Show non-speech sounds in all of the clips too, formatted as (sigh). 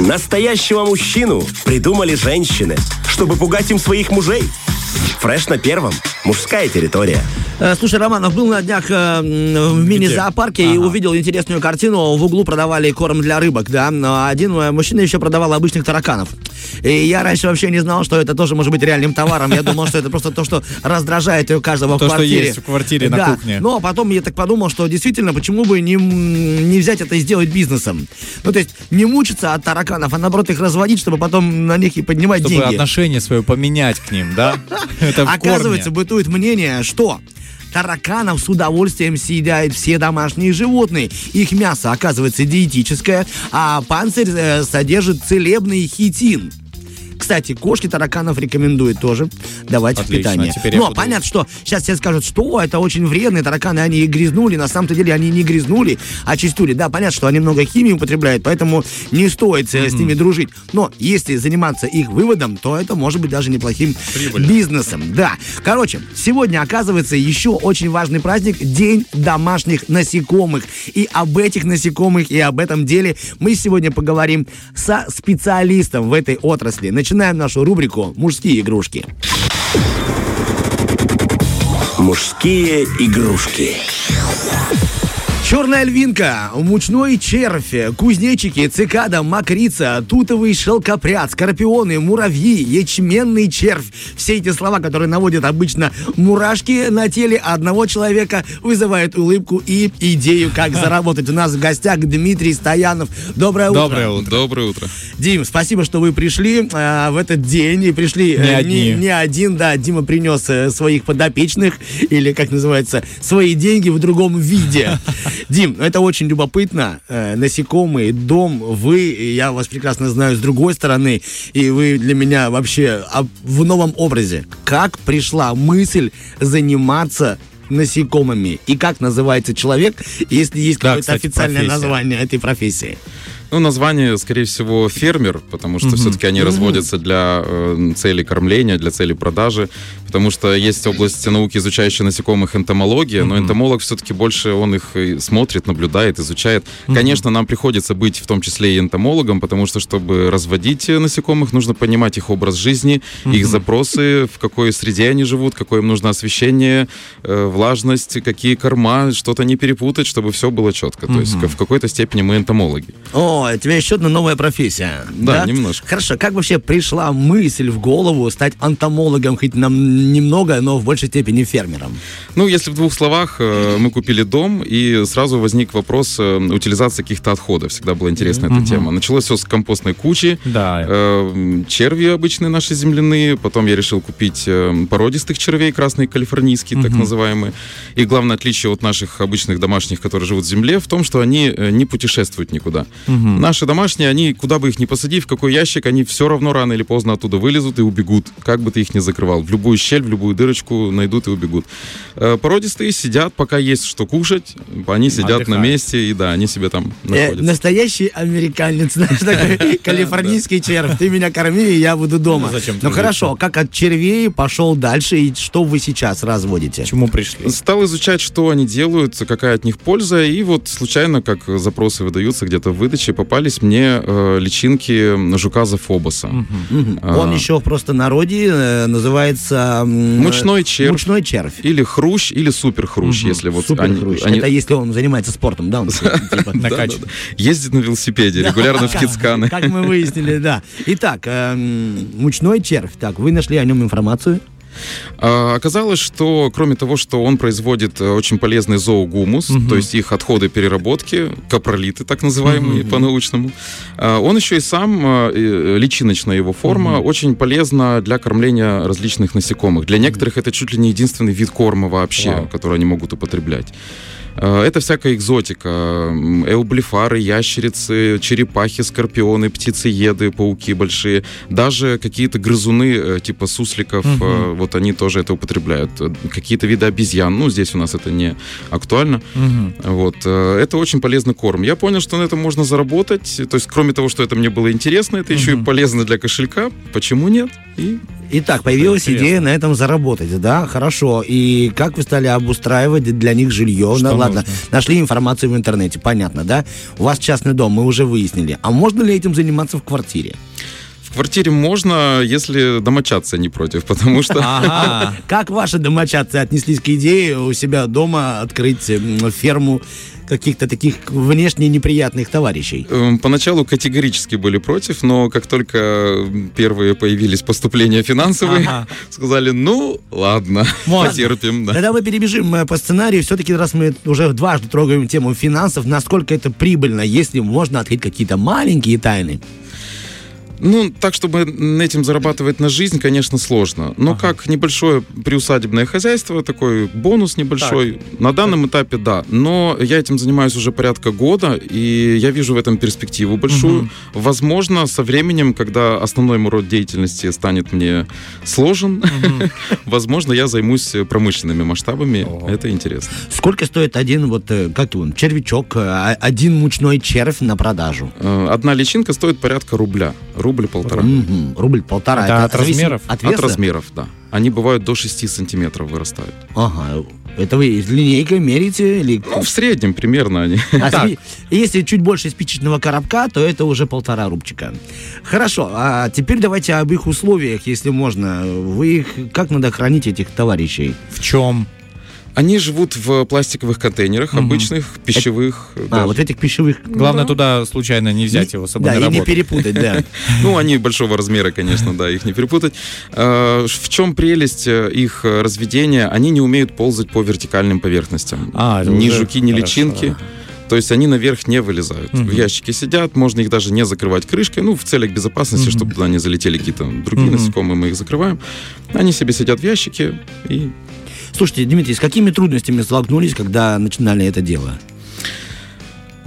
Настоящего мужчину придумали женщины, чтобы пугать им своих мужей. Фреш на первом. Мужская территория. Э, Слушай, Романов, был на днях э, в мини-зоопарке и увидел интересную картину. В углу продавали корм для рыбок, да. Но один э, мужчина еще продавал обычных тараканов. И я раньше вообще не знал, что это тоже может быть реальным товаром. Я думал, что это просто то, что раздражает у каждого То, в что квартире. есть в квартире на Да. кухне. Но потом я так подумал, что действительно, почему бы не, не взять это и сделать бизнесом? Ну, то есть не мучиться от тараканов, а наоборот их разводить, чтобы потом на них и поднимать Чтобы деньги. отношение свое поменять к ним, да? (laughs) Это Оказывается, бытует мнение, что тараканов с удовольствием съедают все домашние животные. Их мясо, оказывается, диетическое, а панцирь э, содержит целебный хитин. Кстати, кошки тараканов рекомендуют тоже давать в Отлично, питание. теперь я Но буду- понятно, что сейчас все скажут, что это очень вредные тараканы, они и грязнули. На самом-то деле они не грязнули, а чистули. Да, понятно, что они много химии употребляют, поэтому не стоит э, с ними дружить. Но если заниматься их выводом, то это может быть даже неплохим бизнесом. Да. Короче, сегодня оказывается еще очень важный праздник День домашних насекомых. И об этих насекомых и об этом деле мы сегодня поговорим со специалистом в этой отрасли. Начинаем нашу рубрику «Мужские игрушки». Мужские игрушки. Черная львинка, мучной червь, кузнечики, цикада, мокрица, тутовый шелкопряд, скорпионы, муравьи, ячменный червь. Все эти слова, которые наводят обычно мурашки на теле одного человека, вызывают улыбку и идею, как заработать. У нас в гостях Дмитрий Стоянов. Доброе утро. Доброе утро. Доброе утро. Дим, спасибо, что вы пришли э, в этот день и пришли э, Не одни. не, не один, да. Дима принес э, своих подопечных или как называется свои деньги в другом виде. (laughs) Дим, ну, это очень любопытно. Э, насекомые, дом, вы, я вас прекрасно знаю с другой стороны, и вы для меня вообще в новом образе. Как пришла мысль заниматься насекомыми и как называется человек, если есть Да, какое-то официальное профессия. название этой профессии. Ну, название, скорее всего, фермер, потому что все-таки они разводятся для э, целей кормления, для целей продажи, потому что есть область науки, изучающая насекомых, энтомология, но энтомолог все-таки больше, он их смотрит, наблюдает, изучает. Конечно, нам приходится быть в том числе и энтомологом, потому что, чтобы разводить насекомых, нужно понимать их образ жизни, их запросы, в какой среде они живут, какое им нужно освещение, э, влажность, какие корма, что-то не перепутать, чтобы все было четко. То есть в какой-то степени мы энтомологи. О, у тебя еще одна новая профессия. Да, немножко. Хорошо, как вообще пришла мысль в голову стать антомологом, хоть нам немного, но в большей степени фермером? Ну, если в двух словах, э, мы купили дом, и сразу возник вопрос э, утилизации каких-то отходов. Всегда была интересна эта тема. Началось все с компостной кучи, Да. э, черви обычные наши земляные. Потом я решил купить породистых червей, красные калифорнийские, так называемые. И главное отличие от наших обычных домашних, которые живут в земле, в том, что они не путешествуют никуда. Наши домашние, они, куда бы их ни посади, в какой ящик, они все равно рано или поздно оттуда вылезут и убегут, как бы ты их ни закрывал. В любую щель, в любую дырочку найдут и убегут. Э, Породистые сидят, пока есть что кушать, они сидят на Отдыхают. месте, и да, они себе там Э, находятся. настоящий американец, (laughs) знаешь, такой калифорнийский червь. Ты меня корми, и я буду дома. Ну, зачем Ну хорошо, как от червей пошел дальше, и что вы сейчас разводите? К чему пришли? Стал изучать, что они делают, какая от них польза, и вот случайно, как запросы выдаются где-то в выдаче, попались мне э, личинки жука зафобоса. Мгм. А. Он еще в простонародье э, называется... м, Мучной червь. Мучной червь. Или хрущ, или суперхрущ, если вот Супер они- Это если он занимается спортом, да? Он, (laughs) типа, (laughs) Накачан. ездит на велосипеде, регулярно в Кицканы. Как мы выяснили, да. Итак, эм, мучной червь. Так, вы нашли о нем информацию? А, Оказалось, что кроме того, что он производит э, очень полезный зоогумус, то есть их отходы переработки, капролиты так называемые по-научному, а, он еще и сам, э, э, личиночная его форма, очень полезна для кормления различных насекомых. Для некоторых это чуть ли не единственный вид корма вообще, Вау. который они могут употреблять. Э, Это всякая экзотика. Эублифары, ящерицы, черепахи, скорпионы, птицееды, пауки большие. Даже какие-то грызуны э, типа сусликов, э, вот они тоже это употребляют. Какие-то виды обезьян. Ну, здесь у нас это не актуально. Мгм. Вот. Это очень полезный корм. Я понял, что на этом можно заработать. То есть, кроме того, что это мне было интересно, это еще и полезно для кошелька. Почему нет? И Итак, появилась Интересно. идея на этом заработать, да? Хорошо. И как вы стали обустраивать для них жилье? Что ну, ладно, нужно? нашли информацию в интернете, понятно, да? У вас частный дом, мы уже выяснили. А можно ли этим заниматься в квартире? в квартире можно, если домочадцы не против, (laughs) потому что... Ага. Как ваши домочадцы отнеслись к идее у себя дома открыть ферму каких-то таких внешне неприятных товарищей? Эм, Поначалу категорически были против, но как только первые появились поступления финансовые, Ага. (laughs) сказали, ну, ладно, (laughs) Можно. потерпим. да. Тогда мы перебежим э, по сценарию. Все-таки, раз мы уже дважды трогаем тему финансов, насколько это прибыльно, если можно открыть какие-то маленькие тайны? Ну, так, чтобы на этим зарабатывать на жизнь, конечно, сложно. Но как небольшое приусадебное хозяйство, такой бонус небольшой, на данном этапе да. Но я этим занимаюсь уже порядка года, и я вижу в этом перспективу большую. Возможно, со временем, когда основной мой род деятельности станет мне сложен, (laughs) возможно, я займусь промышленными масштабами. Ого. Это интересно. Сколько стоит один, вот, э, как он, червячок, э, а- один мучной червь на продажу? Э, Одна личинка стоит порядка рубля. Рубль-полтора. Мгм, Рубль полтора. Это от размеров? От, От размеров, да. Они бывают до 6 сантиметров вырастают. Ага. Это вы линейкой мерите? Или... Ну, в среднем примерно они. (laughs) А Так. спи- Если чуть больше спичечного коробка, то это уже полтора рубчика. Хорошо, а теперь давайте об их условиях, если можно. Вы их, как надо хранить этих товарищей? В чем? Они живут в пластиковых контейнерах, обычных, пищевых. А, да. вот этих пищевых... Главное да. туда случайно не взять его с собой Да, на и не перепутать, да. (laughs) Ну, они большого размера, конечно, да, их не перепутать. А, В чем прелесть э, их разведения? Они не умеют ползать по вертикальным поверхностям. А, это ни жуки, ни личинки. То есть они наверх не вылезают. В ящике сидят, можно их даже не закрывать крышкой, ну, в целях безопасности, чтобы туда не залетели какие-то другие Мгм. насекомые, мы их закрываем. Они себе сидят в ящике и Слушайте, Дмитрий, с какими трудностями столкнулись, когда начинали это дело?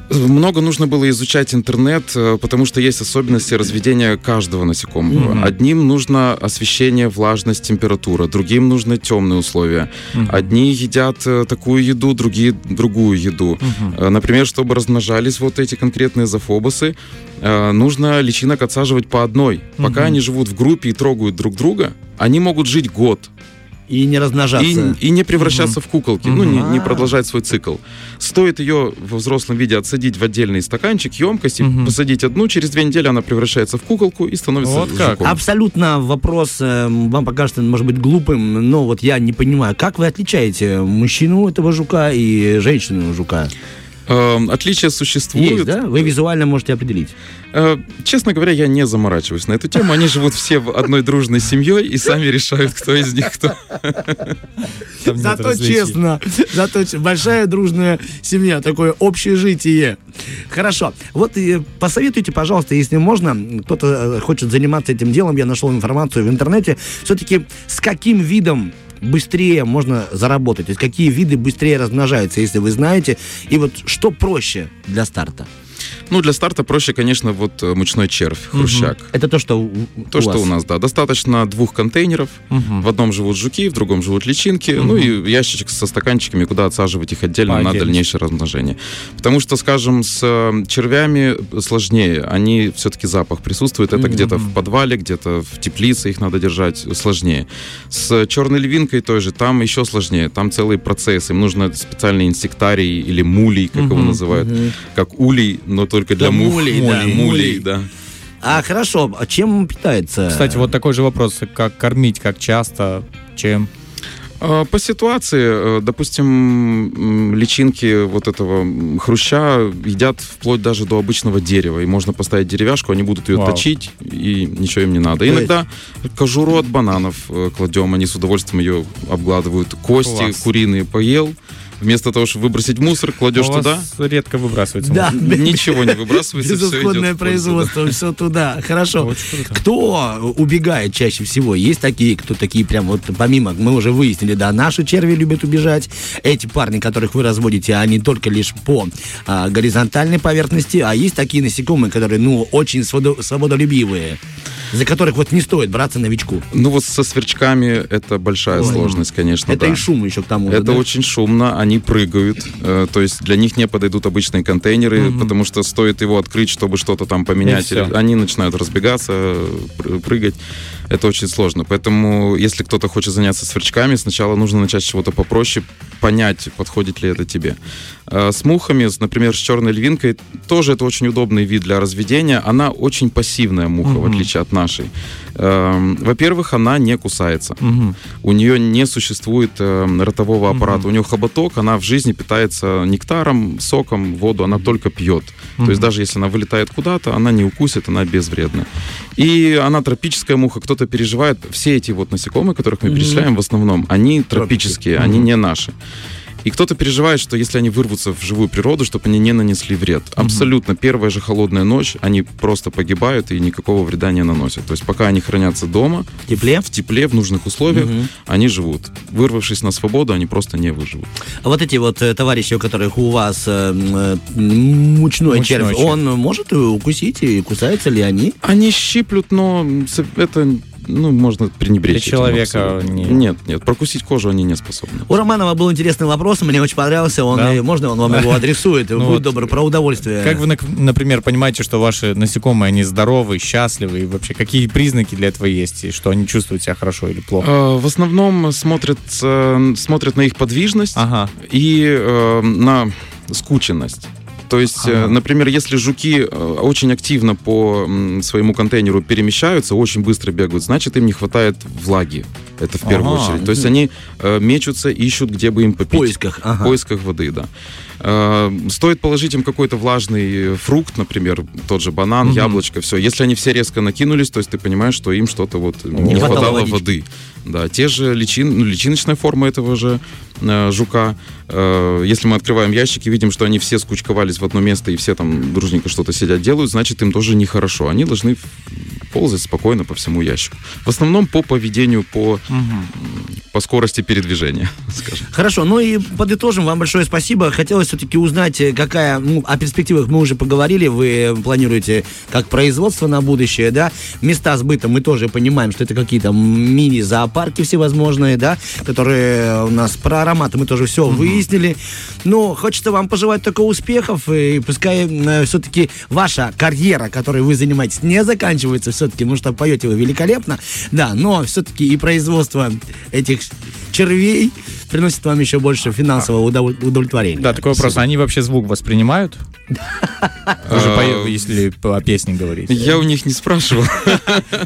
Много нужно было изучать интернет, э, потому что есть особенности разведения каждого насекомого. Мгм. Одним нужно освещение, влажность, температура, другим нужны темные условия. Мгм. Одни едят э, такую еду, другие другую еду. Э, Например, чтобы размножались вот эти конкретные зафобусы, э, нужно личинок отсаживать по одной. Пока Мгм. они живут в группе и трогают друг друга, они могут жить год И не размножаться. и, и не превращаться в куколки, ну, не, не продолжать свой цикл. Стоит ее во взрослом виде отсадить в отдельный стаканчик, емкость, и Мгм. посадить одну, через две недели она превращается в куколку и становится Вот как. жуком. Абсолютно вопрос э, вам покажется, может быть, глупым, но вот я не понимаю, как вы отличаете мужчину этого жука и женщину жука? Эм, отличия существуют. Есть, да? Вы визуально можете определить. Э, честно говоря, я не заморачиваюсь на эту тему. Они живут все в одной дружной семьей и сами решают, кто из них кто. Зато честно, зато большая дружная семья, такое общежитие. Хорошо. Вот и посоветуйте, пожалуйста, если можно, кто-то э, хочет заниматься этим делом, я нашел информацию в интернете, все-таки с каким видом быстрее можно заработать? То есть какие виды быстрее размножаются, если вы знаете? И вот что проще для старта? Ну, для старта проще, конечно, вот э, мучной червь, хрущак. Это то, что у, То, у что вас. у нас, да. Достаточно двух контейнеров. Мгм. В одном живут жуки, в другом живут личинки. Ну и ящичек со стаканчиками, куда отсаживать их отдельно По на дальнейшее размножение. Потому что, скажем, с э, червями сложнее. Они все-таки запах присутствует. Это где-то в подвале, где-то в теплице их надо держать сложнее. С черной львинкой той же, там еще сложнее. Там целый процесс. Им нужно специальный инсектарий или мулей, как его Мгм. называют. Как улей, но только для Да, мух. мулей, да, Мулей, мулей. да. А хорошо, а чем питается? Кстати, вот такой же вопрос. Как кормить, как часто, чем? А, По ситуации, э, допустим, личинки вот этого хруща едят вплоть даже до обычного дерева. И можно поставить деревяшку, они будут ее Вау. точить, и ничего им не надо. То есть- Иногда кожуру от бананов э, кладем, они с удовольствием ее обгладывают. Кости Класс. куриные поел, вместо того, чтобы выбросить мусор, кладешь У вас туда, редко выбрасывается. Да, ничего не выбрасывается, Безысходное производство, все туда. Хорошо. Кто убегает чаще всего? Есть такие, кто такие прям вот помимо, мы уже выяснили, да, наши черви любят убежать. Эти парни, которых вы разводите, они только лишь по а, горизонтальной поверхности, а есть такие насекомые, которые, ну, очень свободо- свободолюбивые, за которых вот не стоит браться новичку. Ну вот со сверчками это большая Ой. сложность, конечно, Это да. и шум еще к тому же, Это да? очень шумно, они прыгают, э, то есть для них не подойдут обычные контейнеры, потому что стоит его открыть, чтобы что-то там поменять, они начинают разбегаться, пр- прыгать. Это очень сложно. Поэтому, если кто-то хочет заняться сверчками, сначала нужно начать с чего-то попроще, понять, подходит ли это тебе. А с мухами, например, с черной львинкой, тоже это очень удобный вид для разведения. Она очень пассивная муха, угу. в отличие от нашей. Эм, во-первых, она не кусается. Угу. У нее не существует эм, ротового аппарата. Угу. У нее хоботок, она в жизни питается нектаром, соком, воду, она только пьет. Угу. То есть даже если она вылетает куда-то, она не укусит, она безвредна. И она тропическая муха. Кто-то переживает. Все эти вот насекомые, которых мы перечисляем, в основном, они тропические, они не наши. И кто-то переживает, что если они вырвутся в живую природу, чтобы они не нанесли вред. Абсолютно. Первая же холодная ночь, они просто погибают и никакого вреда не наносят. То есть пока они хранятся дома, в тепле, в, тепле, в нужных условиях, угу. они живут. Вырвавшись на свободу, они просто не выживут. А вот эти вот э, товарищи, у которых у вас э, э мучной, мучной червь, червь, он может укусить и кусаются ли они? Они щиплют, но это ну, можно пренебречь. Для человека не... Нет, нет, прокусить кожу они не способны. У Романова был интересный вопрос, мне очень понравился. Он, да? можно он вам его (laughs) адресует? Ну, Будь вот, добр, про удовольствие. Как вы, например, понимаете, что ваши насекомые, они здоровы, счастливы, и вообще какие признаки для этого есть, и что они чувствуют себя хорошо или плохо? А, в основном смотрят, э, смотрят на их подвижность ага. и э, на скученность. То есть, э, ага. например, если жуки э, очень активно по своему контейнеру перемещаются, очень быстро бегают, значит, им не хватает влаги. Это в первую ага. очередь. То есть они э, мечутся, ищут, где бы им попить. В поисках. Ага. В поисках воды, да. Э, стоит положить им какой-то влажный фрукт, например, тот же банан, угу. яблочко, все. Если они все резко накинулись, то есть ты понимаешь, что им что-то вот не, не хватало воды. Да, те же личин, ну, личиночная форма этого же э, жука. Э, если мы открываем ящики, видим, что они все скучковались в одно место и все там дружненько что-то сидят делают, значит, им тоже нехорошо. Они должны ползать спокойно по всему ящику. В основном по поведению, по, угу. По скорости передвижения, (laughs) скажем. Хорошо, ну и подытожим. Вам большое спасибо. Хотелось все-таки узнать, э, какая... Ну, о перспективах мы уже поговорили. Вы планируете как производство на будущее, да? Места сбыта мы тоже понимаем, что это какие-то мини-зоопарки всевозможные, да? Которые у нас про ароматы мы тоже все угу. выяснили. Но хочется вам пожелать только успехов. И пускай э, все-таки ваша карьера, которой вы занимаетесь, не заканчивается все все-таки, ну что, поете вы великолепно, да, но все-таки и производство этих червей приносит вам еще больше финансового удовлетворения. Да, такой вопрос. Они вообще звук воспринимают? Уже если о песне говорить. Я у них не спрашивал.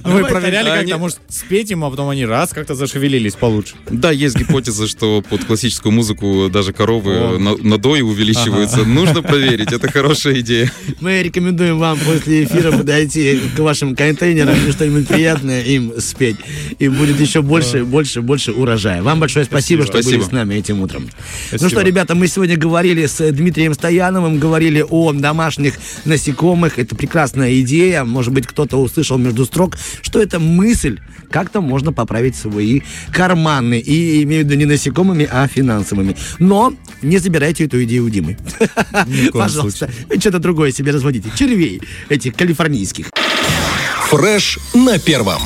Вы проверяли как-то, может, спеть ему, а потом они раз как-то зашевелились получше? Да, есть гипотеза, что под классическую музыку даже коровы на дое увеличиваются. Нужно проверить, это хорошая идея. Мы рекомендуем вам после эфира подойти к вашим контейнерам и что-нибудь приятное им спеть. И будет еще больше, больше, больше урожая. Вам большое спасибо, что были с нами этим утром. Ну что, ребята, мы сегодня говорили с Дмитрием Стояновым, говорили о домашних насекомых. Это прекрасная идея. Может быть, кто-то услышал между строк, что это мысль. Как-то можно поправить свои карманы. И имею в виду не насекомыми, а финансовыми. Но не забирайте эту идею у Димы. (laughs) Пожалуйста. Вы что-то другое себе разводите. Червей этих калифорнийских. Фреш на первом.